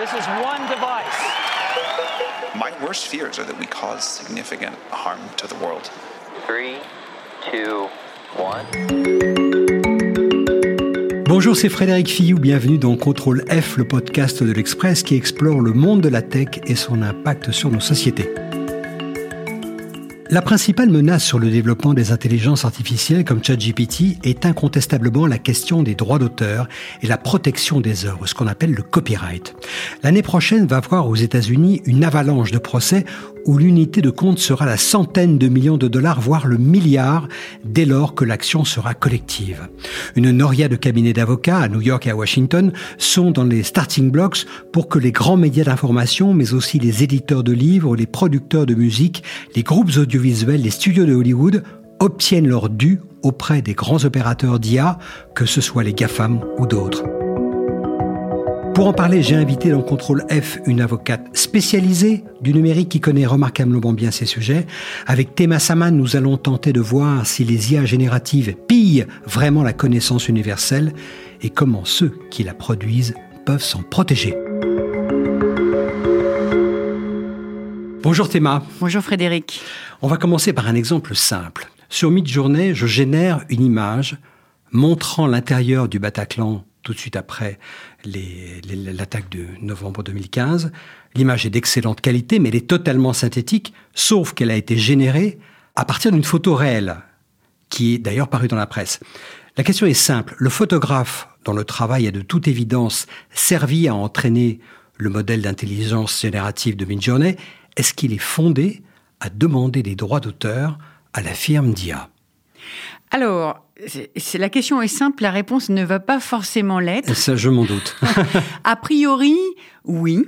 This is one device. My worst fears are that we cause significant harm to the world. Three, two, one. Bonjour, c'est Frédéric Fillou, bienvenue dans Contrôle F, le podcast de l'Express qui explore le monde de la tech et son impact sur nos sociétés. La principale menace sur le développement des intelligences artificielles comme ChatGPT est incontestablement la question des droits d'auteur et la protection des œuvres, ce qu'on appelle le copyright. L'année prochaine va voir aux États-Unis une avalanche de procès où l'unité de compte sera la centaine de millions de dollars, voire le milliard, dès lors que l'action sera collective. Une noria de cabinets d'avocats à New York et à Washington sont dans les starting blocks pour que les grands médias d'information, mais aussi les éditeurs de livres, les producteurs de musique, les groupes audiovisuels, les studios de Hollywood obtiennent leur dû auprès des grands opérateurs d'IA, que ce soit les GAFAM ou d'autres. Pour en parler, j'ai invité dans Contrôle F une avocate spécialisée du numérique qui connaît remarquablement bien ces sujets. Avec Théma Saman, nous allons tenter de voir si les IA génératives pillent vraiment la connaissance universelle et comment ceux qui la produisent peuvent s'en protéger. Bonjour Théma. Bonjour Frédéric. On va commencer par un exemple simple. Sur Midjourney, je génère une image montrant l'intérieur du Bataclan tout de suite après l'attaque de novembre 2015. L'image est d'excellente qualité, mais elle est totalement synthétique, sauf qu'elle a été générée à partir d'une photo réelle, qui est d'ailleurs parue dans la presse. La question est simple. Le photographe, dont le travail a de toute évidence servi à entraîner le modèle d'intelligence générative de Midjourney, est-ce qu'il est fondé à demander des droits d'auteur à la firme DIA alors, c'est, la question est simple, la réponse ne va pas forcément l'être. Ça, je m'en doute. a priori, oui.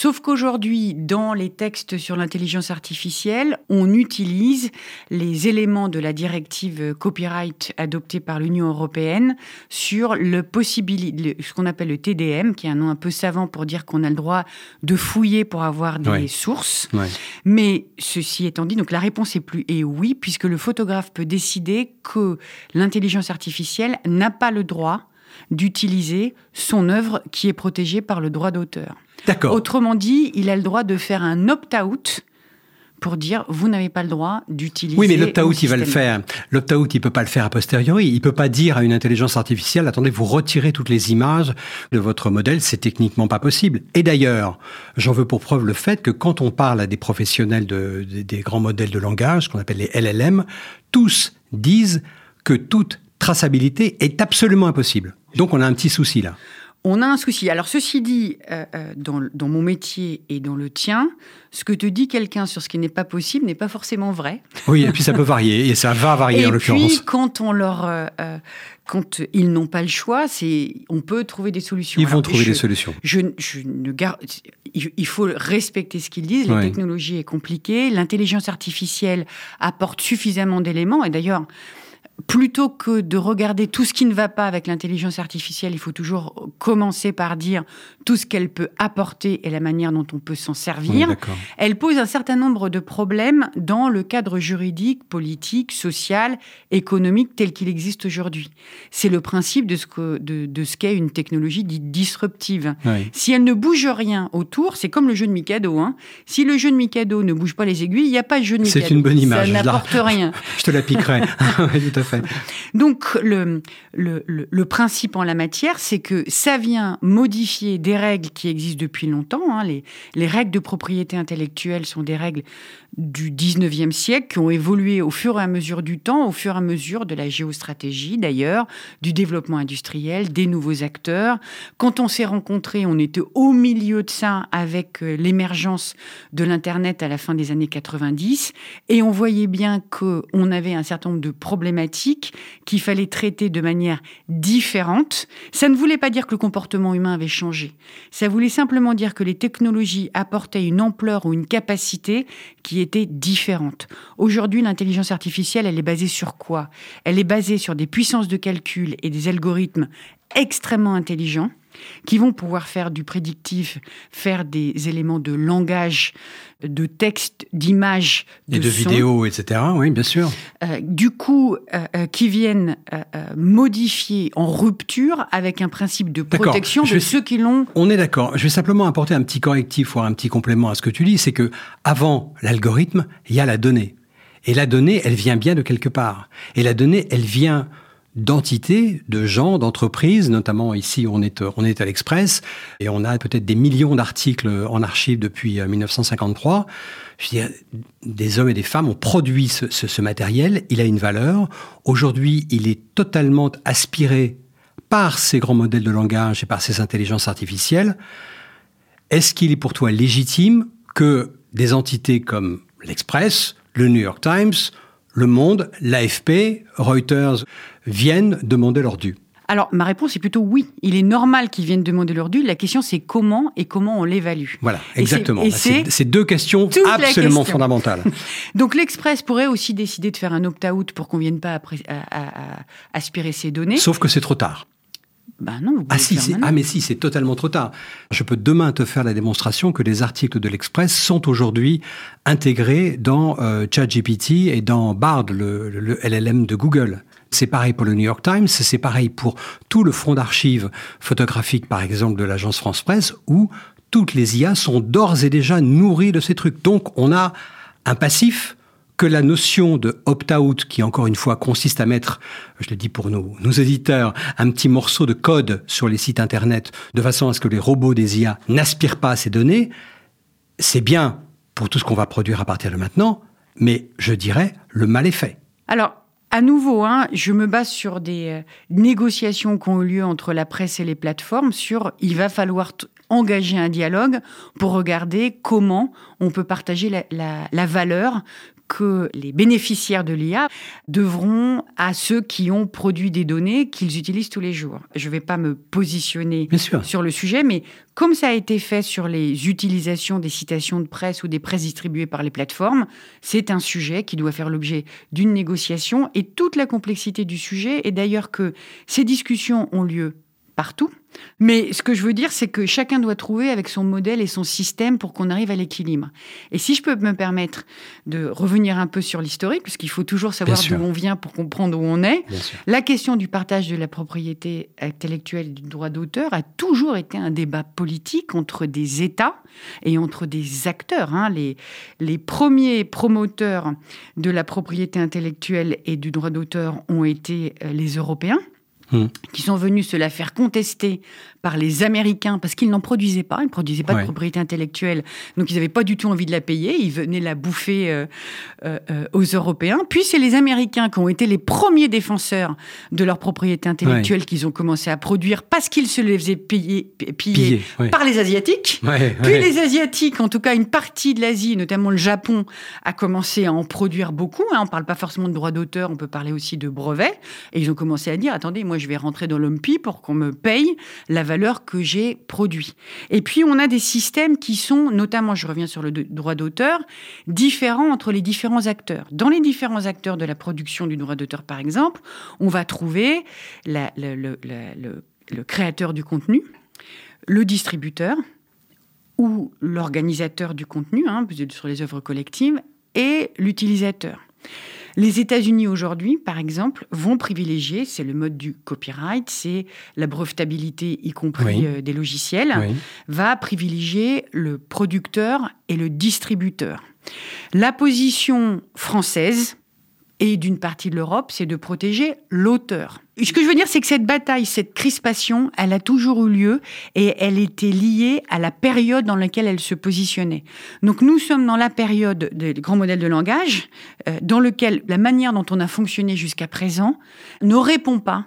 Sauf qu'aujourd'hui, dans les textes sur l'intelligence artificielle, on utilise les éléments de la directive copyright adoptée par l'Union européenne sur le ce qu'on appelle le TDM, qui est un nom un peu savant pour dire qu'on a le droit de fouiller pour avoir des sources. Mais ceci étant dit, donc la réponse est plus et oui, puisque le photographe peut décider que l'intelligence artificielle n'a pas le droit d'utiliser son œuvre qui est protégée par le droit d'auteur. D'accord. Autrement dit, il a le droit de faire un opt-out pour dire vous n'avez pas le droit d'utiliser. Oui, mais l'opt-out, il va le faire. L'opt-out, il peut pas le faire a posteriori. Il peut pas dire à une intelligence artificielle attendez, vous retirez toutes les images de votre modèle, c'est techniquement pas possible. Et d'ailleurs, j'en veux pour preuve le fait que quand on parle à des professionnels de, des grands modèles de langage, qu'on appelle les LLM, tous disent que toute traçabilité est absolument impossible. Donc on a un petit souci là. On a un souci. Alors ceci dit, euh, euh, dans, mon métier et dans le tien, ce que te dit quelqu'un sur ce qui n'est pas possible n'est pas forcément vrai. Oui, et puis ça peut varier, et ça va varier en l'occurrence. Et puis quand on leur, euh, quand ils n'ont pas le choix, c'est, on peut trouver des solutions. Ils vont trouver des solutions. Je, je ne garde, il faut respecter ce qu'ils disent. La technologie est compliquée, l'intelligence artificielle apporte suffisamment d'éléments, et d'ailleurs plutôt que de regarder tout ce qui ne va pas avec l'intelligence artificielle, il faut toujours commencer par dire tout ce qu'elle peut apporter et la manière dont on peut s'en servir. elle pose un certain nombre de problèmes dans le cadre juridique, politique, social, économique tel qu'il existe aujourd'hui. C'est le principe de ce que de, ce qu'est une technologie dite disruptive. Si elle ne bouge rien autour, c'est comme le jeu de Mikado. Hein. Si le jeu de Mikado ne bouge pas les aiguilles, il n'y a pas de jeu de Mikado. C'est une bonne image. Ça n'apporte rien. Je te la piquerai. tout à fait. Donc, le, principe en la matière, c'est que ça vient modifier des règles qui existent depuis longtemps. Hein. Les, les règles de propriété intellectuelle sont des règles du 19e siècle qui ont évolué au fur et à mesure du temps, au fur et à mesure de la géostratégie d'ailleurs, du développement industriel, des nouveaux acteurs. Quand on s'est rencontrés, on était au milieu de ça avec euh, l'émergence de l'Internet à la fin des années 90 et on voyait bien qu'on avait un certain nombre de problématiques qu'il fallait traiter de manière différente. Ça ne voulait pas dire que le comportement humain avait changé. Ça voulait simplement dire que les technologies apportaient une ampleur ou une capacité qui était différente. Aujourd'hui, l'intelligence artificielle, elle est basée sur quoi? Elle est basée sur des puissances de calcul et des algorithmes extrêmement intelligents qui vont pouvoir faire du prédictif, faire des éléments de langage, de texte, d'image, de, et de vidéos, etc. Oui, bien sûr. Euh, du coup, euh, euh, qui viennent modifier en rupture avec un principe de protection de ceux qui l'ont. On est d'accord. Je vais simplement apporter un petit correctif ou un petit complément à ce que tu dis, c'est que avant l'algorithme, il y a la donnée. Et la donnée, elle vient bien de quelque part. Et la donnée, elle vient d'entités, de gens, d'entreprises, notamment ici on est, on est à l'Express, et on a peut-être des millions d'articles en archive depuis 1953. Euh, Je veux dire, des hommes et des femmes ont produit ce, ce matériel, il a une valeur. Aujourd'hui, il est totalement aspiré par ces grands modèles de langage et par ces intelligences artificielles. Est-ce qu'il est pour toi légitime que des entités comme l'Express, le New York Times, le Monde, l'AFP, Reuters viennent demander leur dû alors, ma réponse est plutôt oui. Il est normal qu'ils viennent demander leur dû. La question, c'est comment et comment on l'évalue. Voilà, exactement. C'est deux questions absolument fondamentales. Donc, l'Express pourrait aussi décider de faire un opt-out pour qu'on ne vienne pas aspirer ces données. Sauf que c'est trop tard. Ben non, vous ah si, ah mais si, c'est totalement trop tard. Je peux demain te faire la démonstration que les articles de l'Express sont aujourd'hui intégrés dans euh, ChatGPT et dans Bard, le, le, LLM de Google. C'est pareil pour le New York Times, c'est pareil pour tout le fonds d'archives photographiques, par exemple, de l'agence France Presse, où toutes les IA sont d'ores et déjà nourries de ces trucs. Donc, on a un passif que la notion de opt-out, qui encore une fois consiste à mettre, je le dis pour nos, nos éditeurs, un petit morceau de code sur les sites Internet, de façon à ce que les robots des IA n'aspirent pas à ces données, c'est bien pour tout ce qu'on va produire à partir de maintenant, mais je dirais, le mal est fait. Alors, à nouveau, hein, je me base sur des euh, négociations qui ont eu lieu entre la presse et les plateformes sur il va falloir engager un dialogue pour regarder comment on peut partager la, valeur que les bénéficiaires de l'IA devront à ceux qui ont produit des données qu'ils utilisent tous les jours. Je ne vais pas me positionner sur le sujet, mais comme ça a été fait sur les utilisations des citations de presse ou des presses distribuées par les plateformes, c'est un sujet qui doit faire l'objet d'une négociation et toute la complexité du sujet est d'ailleurs que ces discussions ont lieu partout. Mais ce que je veux dire, c'est que chacun doit trouver avec son modèle et son système pour qu'on arrive à l'équilibre. Et si je peux me permettre de revenir un peu sur l'historique, puisqu'il faut toujours savoir d'où on vient pour comprendre où on est, la question du partage de la propriété intellectuelle et du droit d'auteur a toujours été un débat politique entre des États et entre des acteurs. Hein. Les, les premiers promoteurs de la propriété intellectuelle et du droit d'auteur ont été euh, les Européens. Hmm. qui sont venus se la faire contester par les Américains parce qu'ils n'en produisaient pas, ils ne produisaient pas de propriété intellectuelle, donc ils n'avaient pas du tout envie de la payer, ils venaient la bouffer euh, euh, euh, aux Européens. Puis c'est les Américains qui ont été les premiers défenseurs de leur propriété intellectuelle qu'ils ont commencé à produire parce qu'ils se les faisaient payer, piller, par les Asiatiques. Puis les Asiatiques, en tout cas une partie de l'Asie, notamment le Japon, a commencé à en produire beaucoup. Hein. On ne parle pas forcément de droit d'auteur, on peut parler aussi de brevets. Et ils ont commencé à dire, attendez, moi je vais rentrer dans l'OMPI pour qu'on me paye la valeur que j'ai produit. Et puis, on a des systèmes qui sont, notamment, je reviens sur le droit d'auteur, différents entre les différents acteurs. Dans les différents acteurs de la production du droit d'auteur, par exemple, on va trouver le, créateur du contenu, le distributeur ou l'organisateur du contenu, hein, sur les œuvres collectives, et l'utilisateur. Les États-Unis aujourd'hui, par exemple, vont privilégier, c'est le mode du copyright, c'est la brevetabilité, y compris euh, des logiciels, va privilégier le producteur et le distributeur. La position française, et d'une partie de l'Europe, c'est de protéger l'auteur. Ce que je veux dire, c'est que cette bataille, cette crispation, elle a toujours eu lieu et elle était liée à la période dans laquelle elle se positionnait. Donc nous sommes dans la période des grands modèles de langage, euh, dans lequel la manière dont on a fonctionné jusqu'à présent ne répond pas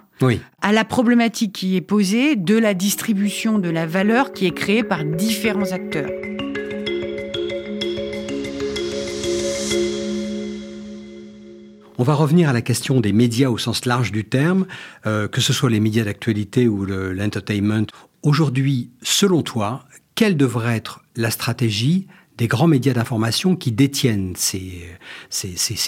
à la problématique qui est posée de la distribution de la valeur qui est créée par différents acteurs. On va revenir à la question des médias au sens large du terme, euh, que ce soit les médias d'actualité ou l'entertainment. Aujourd'hui, selon toi, quelle devrait être la stratégie des grands médias d'information qui détiennent ces,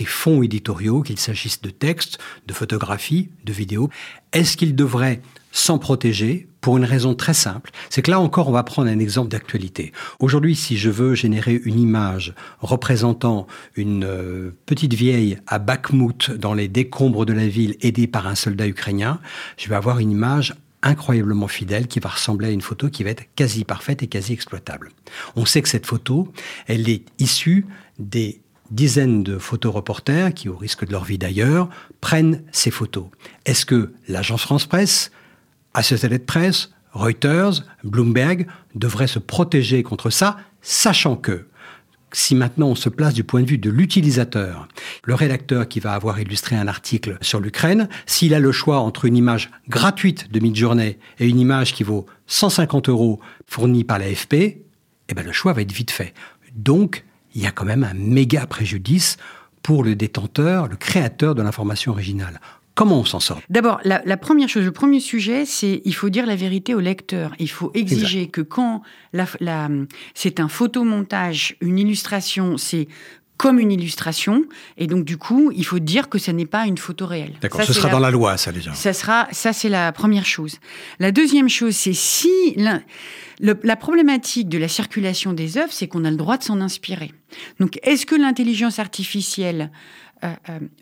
fonds éditoriaux, qu'il s'agisse de textes, de photographies, de vidéos? Est-ce qu'ils devraient s'en protéger pour une raison très simple. C'est que là encore, on va prendre un exemple d'actualité. Aujourd'hui, si je veux générer une image représentant une euh, petite vieille à Bakhmut dans les décombres de la ville aidée par un soldat ukrainien, je vais avoir une image incroyablement fidèle qui va ressembler à une photo qui va être quasi parfaite et quasi exploitable. On sait que cette photo, elle est issue des dizaines de photoreporters qui, au risque de leur vie d'ailleurs, prennent ces photos. Est-ce que l'agence France Presse, Associated Press, Reuters, Bloomberg devraient se protéger contre ça, sachant que si maintenant on se place du point de vue de l'utilisateur, le rédacteur qui va avoir illustré un article sur l'Ukraine, s'il a le choix entre une image gratuite de mid-journée et une image qui vaut 150 euros fournie par l'AFP, eh ben le choix va être vite fait. Donc, il y a quand même un méga préjudice pour le détenteur, le créateur de l'information originale. Comment on s'en sort? D'abord, la, première chose, le premier sujet, c'est il faut dire la vérité au lecteur. Il faut exiger que quand c'est un photomontage, une illustration, c'est comme une illustration, et donc du coup, il faut dire que ce n'est pas une photo réelle. D'accord, ce sera dans la loi, ça déjà. Ça sera, ça c'est la première chose. La deuxième chose, c'est si la problématique de la circulation des œuvres, c'est qu'on a le droit de s'en inspirer. Donc, est-ce que l'intelligence artificielle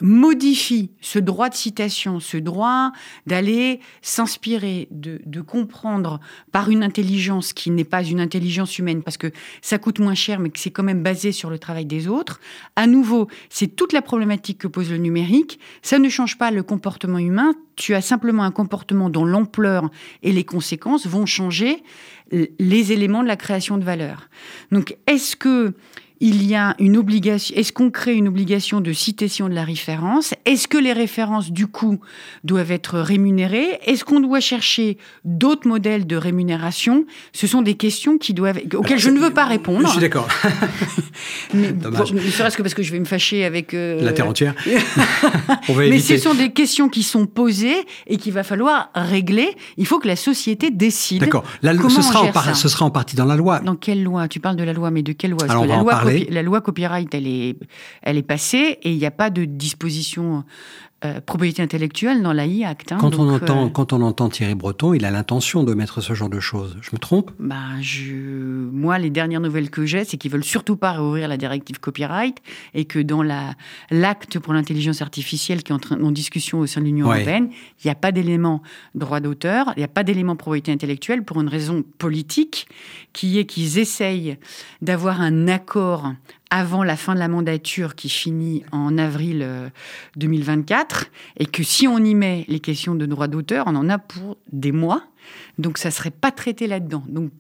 modifie ce droit de citation, ce droit d'aller s'inspirer, de, comprendre par une intelligence qui n'est pas une intelligence humaine, parce que ça coûte moins cher, mais que c'est quand même basé sur le travail des autres. À nouveau, c'est toute la problématique que pose le numérique. Ça ne change pas le comportement humain. Tu as simplement un comportement dont l'ampleur et les conséquences vont changer les éléments de la création de valeur. Donc, est-ce que il y a une obligation. Est-ce qu'on crée une obligation de citation de la référence? Est-ce que les références, du coup, doivent être rémunérées? Est-ce qu'on doit chercher d'autres modèles de rémunération? Ce sont des questions qui doivent, auxquelles je ne veux pas répondre. Je suis d'accord. mais Dommage. ne serait-ce que parce que je vais me fâcher avec euh, la terre entière. mais ce sont des questions qui sont posées et qu'il va falloir régler. Il faut que la société décide. D'accord. Ce sera, en ce sera en partie dans la loi. Dans quelle loi? Tu parles de la loi, mais de quelle loi? Alors, on va en parler la loi copyright, elle est, elle est passée et il n'y a pas de disposition euh, propriété intellectuelle dans l'AI Act. Hein, quand, on entend, euh, quand on entend Thierry Breton, il a l'intention de mettre ce genre de choses. Je me trompe? Bah, je... Moi, les dernières nouvelles que j'ai, c'est qu'ils veulent surtout pas réouvrir la directive copyright et que dans l'acte pour l'intelligence artificielle qui est en, train, en discussion au sein de l'Union européenne, il n'y a pas d'élément droit d'auteur, il n'y a pas d'élément propriété intellectuelle pour une raison politique qui est qu'ils essayent d'avoir un accord avant la fin de la mandature qui finit en avril 2024 euh, et que si on y met les questions de droit d'auteur, on en a pour des mois. Donc ça serait pas traité là-dedans. Donc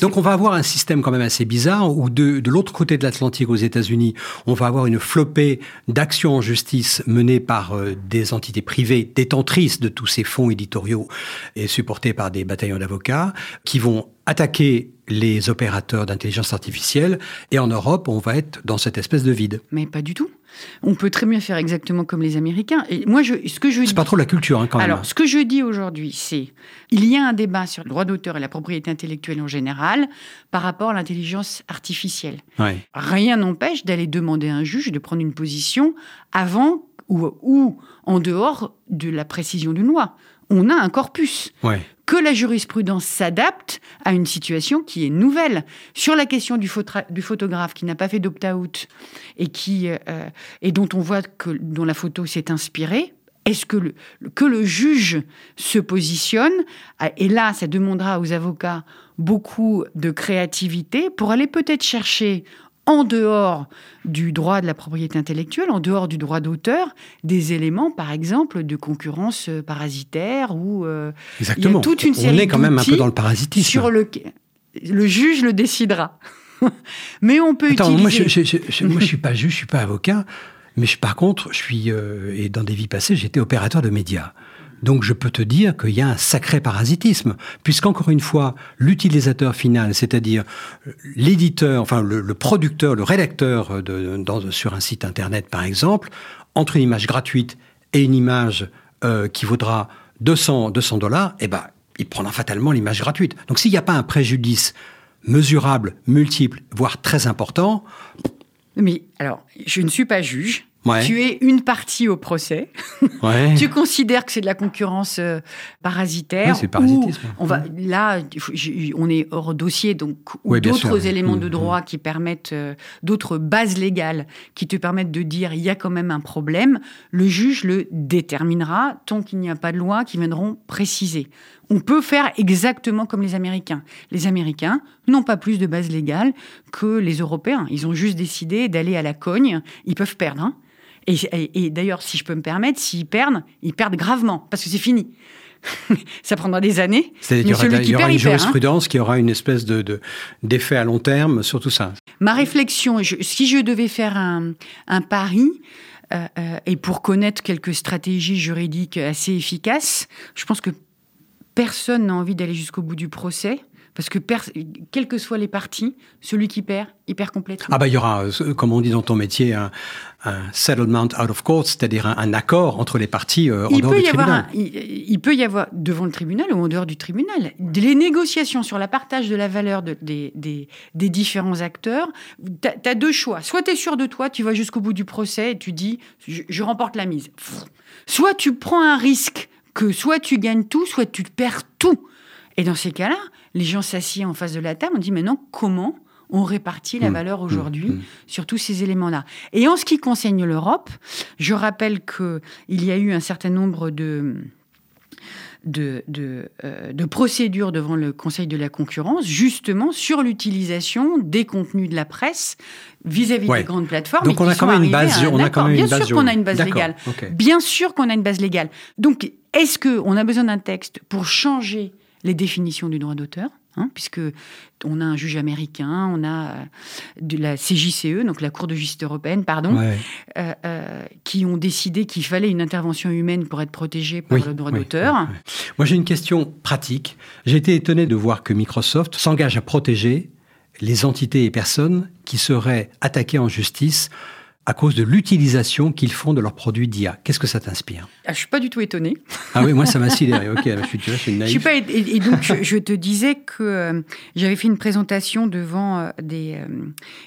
donc on va avoir un système quand même assez bizarre où de, de l'autre côté de l'Atlantique aux États-Unis, on va avoir une flopée d'actions en justice menées par euh, des entités privées détentrices de tous ces fonds éditoriaux et supportées par des bataillons d'avocats qui vont attaquer les opérateurs d'intelligence artificielle. Et en Europe, on va être dans cette espèce de vide. Mais pas du tout. On peut très bien faire exactement comme les Américains. Et moi, je, ce que je c'est pas trop la culture, hein, quand même. Alors, ce que je dis aujourd'hui, c'est il y a un débat sur le droit d'auteur et la propriété intellectuelle en général par rapport à l'intelligence artificielle. Rien n'empêche d'aller demander à un juge de prendre une position avant ou, ou en dehors de la précision d'une loi. On a un corpus. Ouais que la jurisprudence s'adapte à une situation qui est nouvelle. Sur la question du, photographe qui n'a pas fait d'opt-out et, euh, et dont on voit que la photo s'est inspirée, est-ce que que le juge se positionne? Et là, ça demandera aux avocats beaucoup de créativité pour aller peut-être chercher en dehors du droit de la propriété intellectuelle, en dehors du droit d'auteur, des éléments, par exemple, de concurrence euh, parasitaire ou euh, Exactement. toute une série On est quand même un peu dans le parasitisme. Sur le, le juge le décidera. mais on peut Attends, Moi, je, je, moi, je suis pas juge, je suis pas avocat, mais je, par contre, je suis euh, et dans des vies passées, j'étais opérateur de médias. Donc je peux te dire qu'il y a un sacré parasitisme, puisqu'encore une fois, l'utilisateur final, c'est-à-dire l'éditeur, enfin le, producteur, le rédacteur de, sur un site internet par exemple, entre une image gratuite et une image euh, qui vaudra 200 200 dollars, eh ben il prendra fatalement l'image gratuite. Donc s'il n'y a pas un préjudice mesurable, multiple, voire très important. Mais alors, je ne suis pas juge, Ouais. Tu es une partie au procès. Ouais. tu considères que c'est de la concurrence euh, parasitaire. Parasitisme. On va là, on est hors dossier, donc ou d'autres éléments Mm, de droit qui permettent, euh, d'autres bases légales qui te permettent de dire il y a quand même un problème. Le juge le déterminera tant qu'il n'y a pas de loi qui viendront préciser. On peut faire exactement comme les Américains. Les Américains n'ont pas plus de bases légales que les Européens. Ils ont juste décidé d'aller à la cogne. Ils peuvent perdre. hein. Et, et- et d'ailleurs, si je peux me permettre, s'ils perdent, ils perdent gravement, parce que c'est fini. Ça prendra des années. C'est-à-dire qu'il y aura, celui il qui y aura perd, une hein. jurisprudence qui aura une espèce de, de- d'effet à long terme sur tout ça. Ma réflexion, je- si je devais faire un, un pari, euh, euh, et pour connaître quelques stratégies juridiques assez efficaces, je pense que personne n'a envie d'aller jusqu'au bout du procès. Parce que, quelles que soient les parties, celui qui perd, il perd complètement. Ah bah il y aura, euh, comme on dit dans ton métier, un, un settlement out of court, c'est-à-dire un, un accord entre les parties euh, en il dehors peut, du y avoir tribunal. un- il, il peut y avoir devant le tribunal ou en dehors du tribunal les négociations sur la partage de la valeur de- des, des- des différents acteurs. Tu as, deux choix. Soit tu es sûr de toi, tu vas jusqu'au bout du procès et tu dis je, je remporte la mise. Soit tu prends un risque que soit tu gagnes tout, soit tu perds tout. Et dans ces cas-là, les gens s'assiedent en face de la table, on dit maintenant comment on répartit la Mmh, valeur mmh, aujourd'hui mmh. sur tous ces éléments-là? Et en ce qui concerne l'Europe, je rappelle que il y a eu un certain nombre de de, de, euh, de procédures devant le Conseil de la concurrence, justement sur l'utilisation des contenus de la presse vis-à-vis Ouais. des grandes plateformes. Donc on a quand même une base on a quand même Bien une base sûr qu'on a une base légale. Bien sûr qu'on a une base légale. Donc, est-ce qu'on a besoin d'un texte pour changer les définitions du droit d'auteur hein, puisque on a un juge américain, on a euh, de la CJCE, donc la Cour de justice européenne, pardon, Ouais. euh, euh, qui ont décidé qu'il fallait une intervention humaine pour être protégé par Oui, le droit oui, d'auteur. oui. Moi, j'ai une question pratique. J'ai été étonné de voir que Microsoft s'engage à protéger les entités et personnes qui seraient attaquées en justice à cause de l'utilisation qu'ils font de leurs produits d'IA. Qu'est-ce que ça t'inspire? Ah, je suis pas du tout étonnée. Ah oui, moi, ça m'a sidéré. Ok, je suis, tu vois, je suis une Je suis naïf. pas, et, et donc, je, je te disais que euh, j'avais fait une présentation devant euh, des, euh,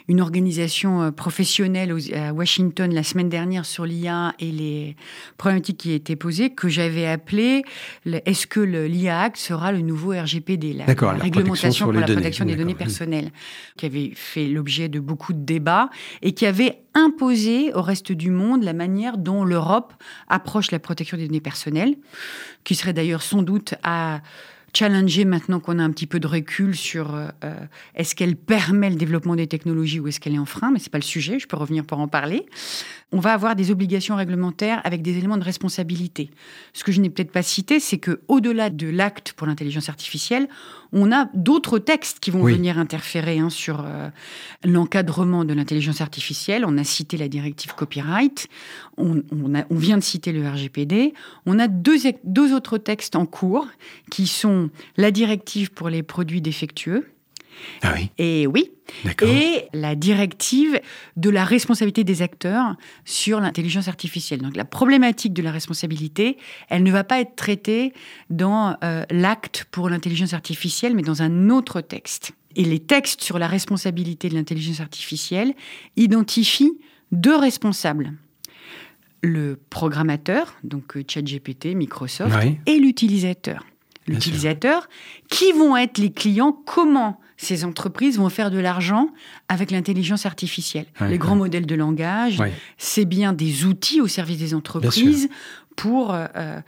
une organisation professionnelle aux- à Washington la semaine dernière sur l'IA et les problématiques qui étaient posées, que j'avais appelé Est-ce que l'IA Act sera le nouveau RGPD, la, la réglementation pour la données. protection des données personnelles, qui avait fait l'objet de beaucoup de débats et qui avait imposé au reste du monde la manière dont l'Europe approche la protection des données personnelles, qui serait d'ailleurs sans doute à challenger maintenant qu'on a un petit peu de recul sur euh, euh, est-ce qu'elle permet le développement des technologies ou est-ce qu'elle est en frein, mais c'est pas le sujet, je peux revenir pour en parler. On va avoir des obligations réglementaires avec des éléments de responsabilité. Ce que je n'ai peut-être pas cité, c'est que au-delà de l'acte pour l'intelligence artificielle, on a d'autres textes qui vont Oui. venir interférer hein, sur euh, l'encadrement de l'intelligence artificielle. On a cité la directive copyright, on, on a- on vient de citer le RGPD. On a deux, deux autres textes en cours qui sont la directive pour les produits défectueux. Ah oui, Et oui, et la directive de la responsabilité des acteurs sur l'intelligence artificielle. Donc la problématique de la responsabilité, elle ne va pas être traitée dans euh, l'acte pour l'intelligence artificielle, mais dans un autre texte. Et les textes sur la responsabilité de l'intelligence artificielle identifient deux responsables. Le programmateur, donc euh, ChatGPT, Microsoft, Oui. et l'utilisateur. L'utilisateur, qui vont être les clients, comment ces entreprises vont faire de l'argent avec l'intelligence artificielle. Ouais, les grands ouais. modèles de langage, Ouais. c'est bien des outils au service des entreprises pour euh, euh,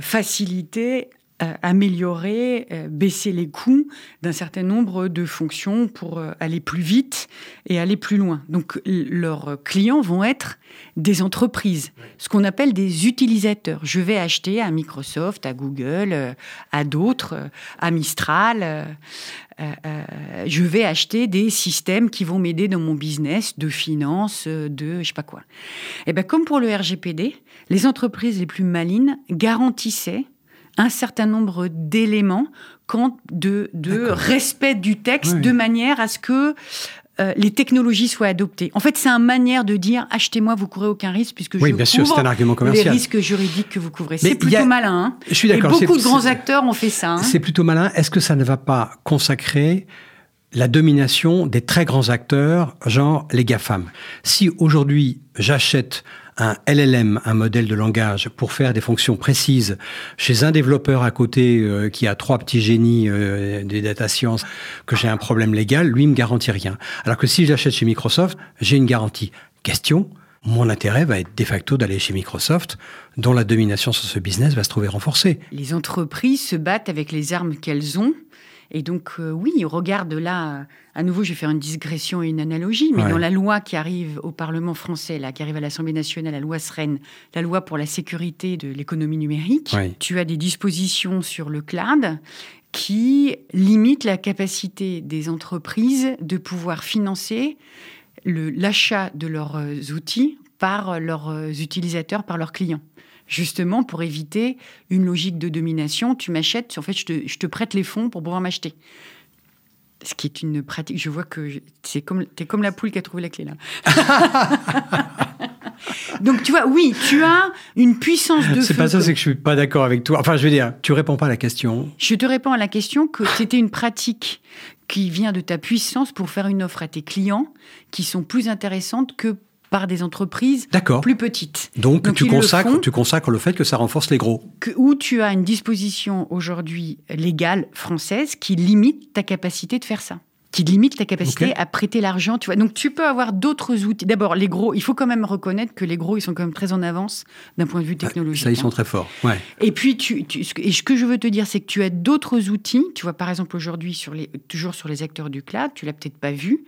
faciliter, euh, améliorer, euh, baisser les coûts d'un certain nombre de fonctions pour euh, aller plus vite et aller plus loin. Donc leurs clients vont être des entreprises, ce qu'on appelle des utilisateurs. Je vais acheter à Microsoft, à Google, à d'autres, à Mistral. je vais acheter des systèmes qui vont m'aider dans mon business de finance, de je sais pas quoi. Et ben comme pour le RGPD, les entreprises les plus malines garantissaient un certain nombre d'éléments de, de respect du texte Oui. de manière à ce que euh, les technologies soient adoptées. En fait, c'est une manière de dire achetez-moi, vous courez aucun risque puisque Oui, je bien sûr, couvre c'est un argument les commercial. risques juridiques que vous couvrez. C'est plutôt a- malin. hein. Je suis d'accord. beaucoup de grands acteurs ont fait ça. hein. C'est plutôt malin. Est-ce que ça ne va pas consacrer la domination des très grands acteurs, genre les GAFAM? Si aujourd'hui j'achète un LLM, un modèle de langage, pour faire des fonctions précises chez un développeur à côté euh, qui a trois petits génies euh, des data science, que j'ai un problème légal, lui me garantit rien. Alors que si je l'achète chez Microsoft, j'ai une garantie. Question, mon intérêt va être de facto d'aller chez Microsoft, dont la domination sur ce business va se trouver renforcée. Les entreprises se battent avec les armes qu'elles ont. Et donc, euh, oui, regarde là, à nouveau, je vais faire une digression et une analogie, mais Ouais. dans la loi qui arrive au Parlement français, là, qui arrive à l'Assemblée nationale, la loi SREN, la loi pour la sécurité de l'économie numérique, Ouais. tu as des dispositions sur le cloud qui limitent la capacité des entreprises de pouvoir financer l'achat de leurs euh, outils par leurs euh, utilisateurs, par leurs clients. Justement, pour éviter une logique de domination, tu m'achètes, en fait, je te, je te prête les fonds pour pouvoir m'acheter. Ce qui est une pratique, je vois que c'est comme, t'es comme la poule qui a trouvé la clé là. Donc tu vois, oui, tu as une puissance de C'est pas ça, que- c'est que je suis pas d'accord avec toi. Enfin, je veux dire, tu réponds pas à la question. Je te réponds à la question que c'était une pratique qui vient de ta puissance pour faire une offre à tes clients qui sont plus intéressantes que par des entreprises plus petites. Donc, Donc, tu, consacres, font. tu consacres le fait que ça renforce les gros. Que, où tu as une disposition aujourd'hui légale française qui limite ta capacité de faire ça. Qui limite ta capacité à prêter l'argent, tu vois. Donc tu peux avoir d'autres outils. D'abord, les gros, il faut quand même reconnaître que les gros, ils sont quand même très en avance d'un point de vue technologique. Ça, ils hein. sont très forts. Ouais. Et puis, tu, tu- ce que- et ce que je veux te dire, c'est que tu as d'autres outils. Tu vois, par exemple, aujourd'hui, sur les, toujours sur les acteurs du cloud, tu l'as peut-être pas vu,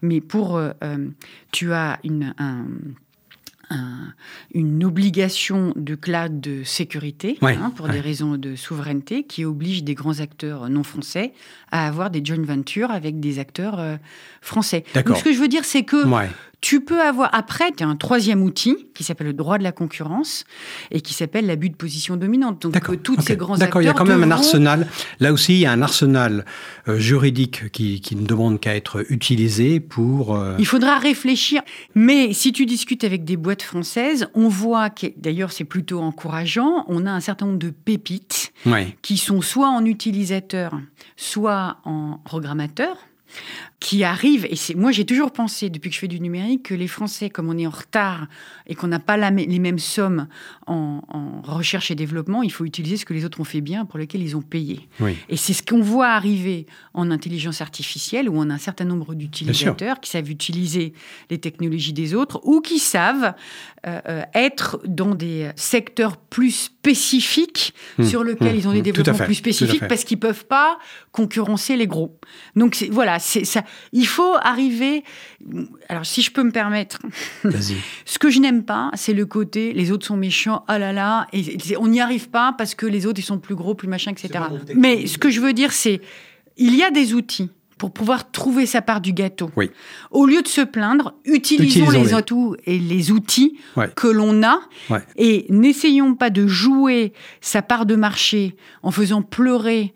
mais pour, euh, euh, tu as une, un- un- une obligation de cloud de sécurité, Ouais, hein, pour ouais. des raisons de souveraineté, qui oblige des grands acteurs non français à avoir des joint ventures avec des acteurs euh, français. Donc, ce que je veux dire, c'est que Ouais. Tu peux avoir après tu as un troisième outil qui s'appelle le droit de la concurrence et qui s'appelle l'abus de position dominante. Donc que tous Ok. ces grands acteurs D'accord, il y a quand même un arsenal. Là aussi, il y a un arsenal euh, juridique qui, qui ne demande qu'à être utilisé pour. euh, Il faudra réfléchir. Mais si tu discutes avec des boîtes françaises, on voit que, d'ailleurs c'est plutôt encourageant, on a un certain nombre de pépites qui sont soit en utilisateur, soit en programmateur qui arrivent, et c'est moi j'ai toujours pensé depuis que je fais du numérique que les Français, comme on est en retard et qu'on n'a pas la les mêmes sommes en, en recherche et développement, il faut utiliser ce que les autres ont fait bien, pour lequel ils ont payé. Oui. Et c'est ce qu'on voit arriver en intelligence artificielle, où on a un certain nombre d'utilisateurs qui savent utiliser les technologies des autres ou qui savent euh, euh, être dans des secteurs plus spécifiques Mmh, sur lesquels mmh, ils ont des tout à développements fait, plus spécifiques parce qu'ils peuvent pas concurrencer les gros. Donc voilà, ça. Il faut arriver. Alors si je peux me permettre, ce que je n'aime pas, c'est le côté les autres sont méchants, ah là là, et on n'y arrive pas parce que les autres ils sont plus gros, plus machin, etc. Mais ce que je veux dire, c'est il y a des outils pour pouvoir trouver sa part du gâteau. Oui. Au lieu de se plaindre, utilisons les atouts et les outils Ouais. que l'on a Ouais. et n'essayons pas de jouer sa part de marché en faisant pleurer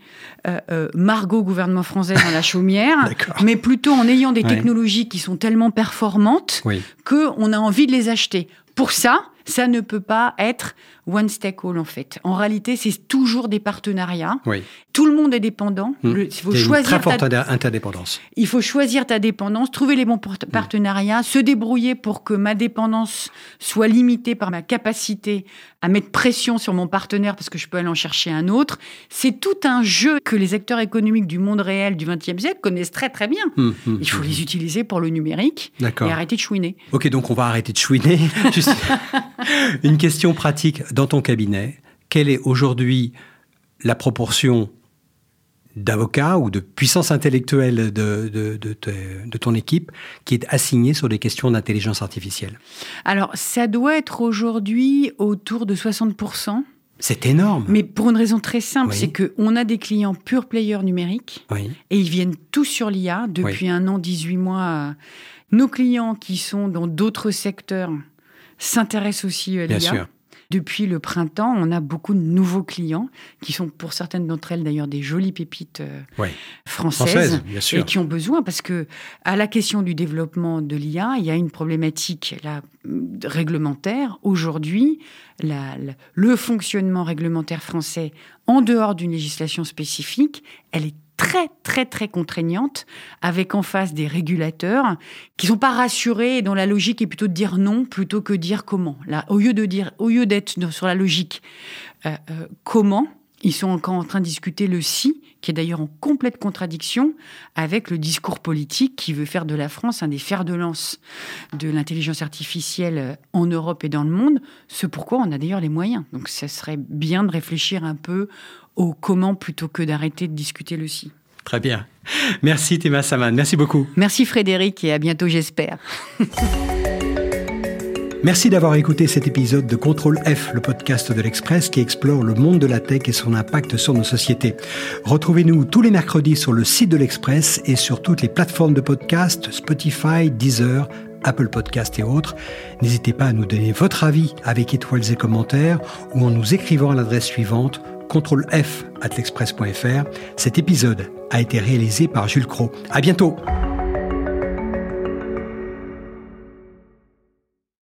euh, euh, Margot, gouvernement français, dans la chaumière, mais plutôt en ayant des Ouais. technologies qui sont tellement performantes Oui. qu'on a envie de les acheter. Pour ça, ça ne peut pas être one stack all en fait. En réalité, c'est toujours des partenariats. Oui. Tout le monde est dépendant. Mmh. Le- il, faut une choisir très forte ta, inter- interdépendance. il faut choisir ta dépendance, trouver les bons part- partenariats, se débrouiller pour que ma dépendance soit limitée par ma capacité à mettre pression sur mon partenaire parce que je peux aller en chercher un autre. C'est tout un jeu que les acteurs économiques du monde réel du XXe siècle connaissent très très bien. Hum, Il faut les utiliser pour le numérique et arrêter de chouiner. Ok, donc on va arrêter de chouiner. Une question pratique dans ton cabinet. Quelle est aujourd'hui la proportion d'avocats ou de puissance intellectuelle de, de, de, te- de ton équipe qui est assignée sur des questions d'intelligence artificielle? Alors, ça doit être aujourd'hui autour de 60%, C'est énorme. mais pour une raison très simple, Oui. c'est qu'on a des clients pure player numériques Oui. et ils viennent tous sur l'IA depuis un an, 18 mois. Nos clients qui sont dans d'autres secteurs s'intéressent aussi à Bien l'IA. Depuis le printemps, on a beaucoup de nouveaux clients qui sont pour certaines d'entre elles d'ailleurs des jolies pépites euh, Oui. françaises, Française, bien sûr. et qui ont besoin parce que à la question du développement de l'IA, il y a une problématique là, réglementaire. Aujourd'hui, la- la- le fonctionnement réglementaire français, en dehors d'une législation spécifique, elle est très très très contraignantes, avec en face des régulateurs qui sont pas rassurés et dont la logique est plutôt de dire non plutôt que dire comment. Là, au lieu de dire, au lieu d'être sur la logique euh, euh, comment, ils sont encore en train de discuter le si, qui est d'ailleurs en complète contradiction avec le discours politique qui veut faire de la France un des fers de lance de l'intelligence artificielle euh, en Europe et dans le monde, ce pourquoi on a d'ailleurs les moyens. Donc ça serait bien de réfléchir un peu au comment plutôt que d'arrêter de discuter le si. Très bien. Merci Théma Saman, merci beaucoup. Merci Frédéric et à bientôt j'espère. Merci d'avoir écouté cet épisode de Contrôle F, le podcast de l'Express qui explore le monde de la tech et son impact sur nos sociétés. Retrouvez-nous tous les mercredis sur le site de l'Express et sur toutes les plateformes de podcast, Spotify, Deezer, Apple Podcast et autres. N'hésitez pas à nous donner votre avis avec étoiles et commentaires ou en nous écrivant à l'adresse suivante contrôle F at l'express.fr. Cet épisode a été réalisé par Jules Cro. À bientôt!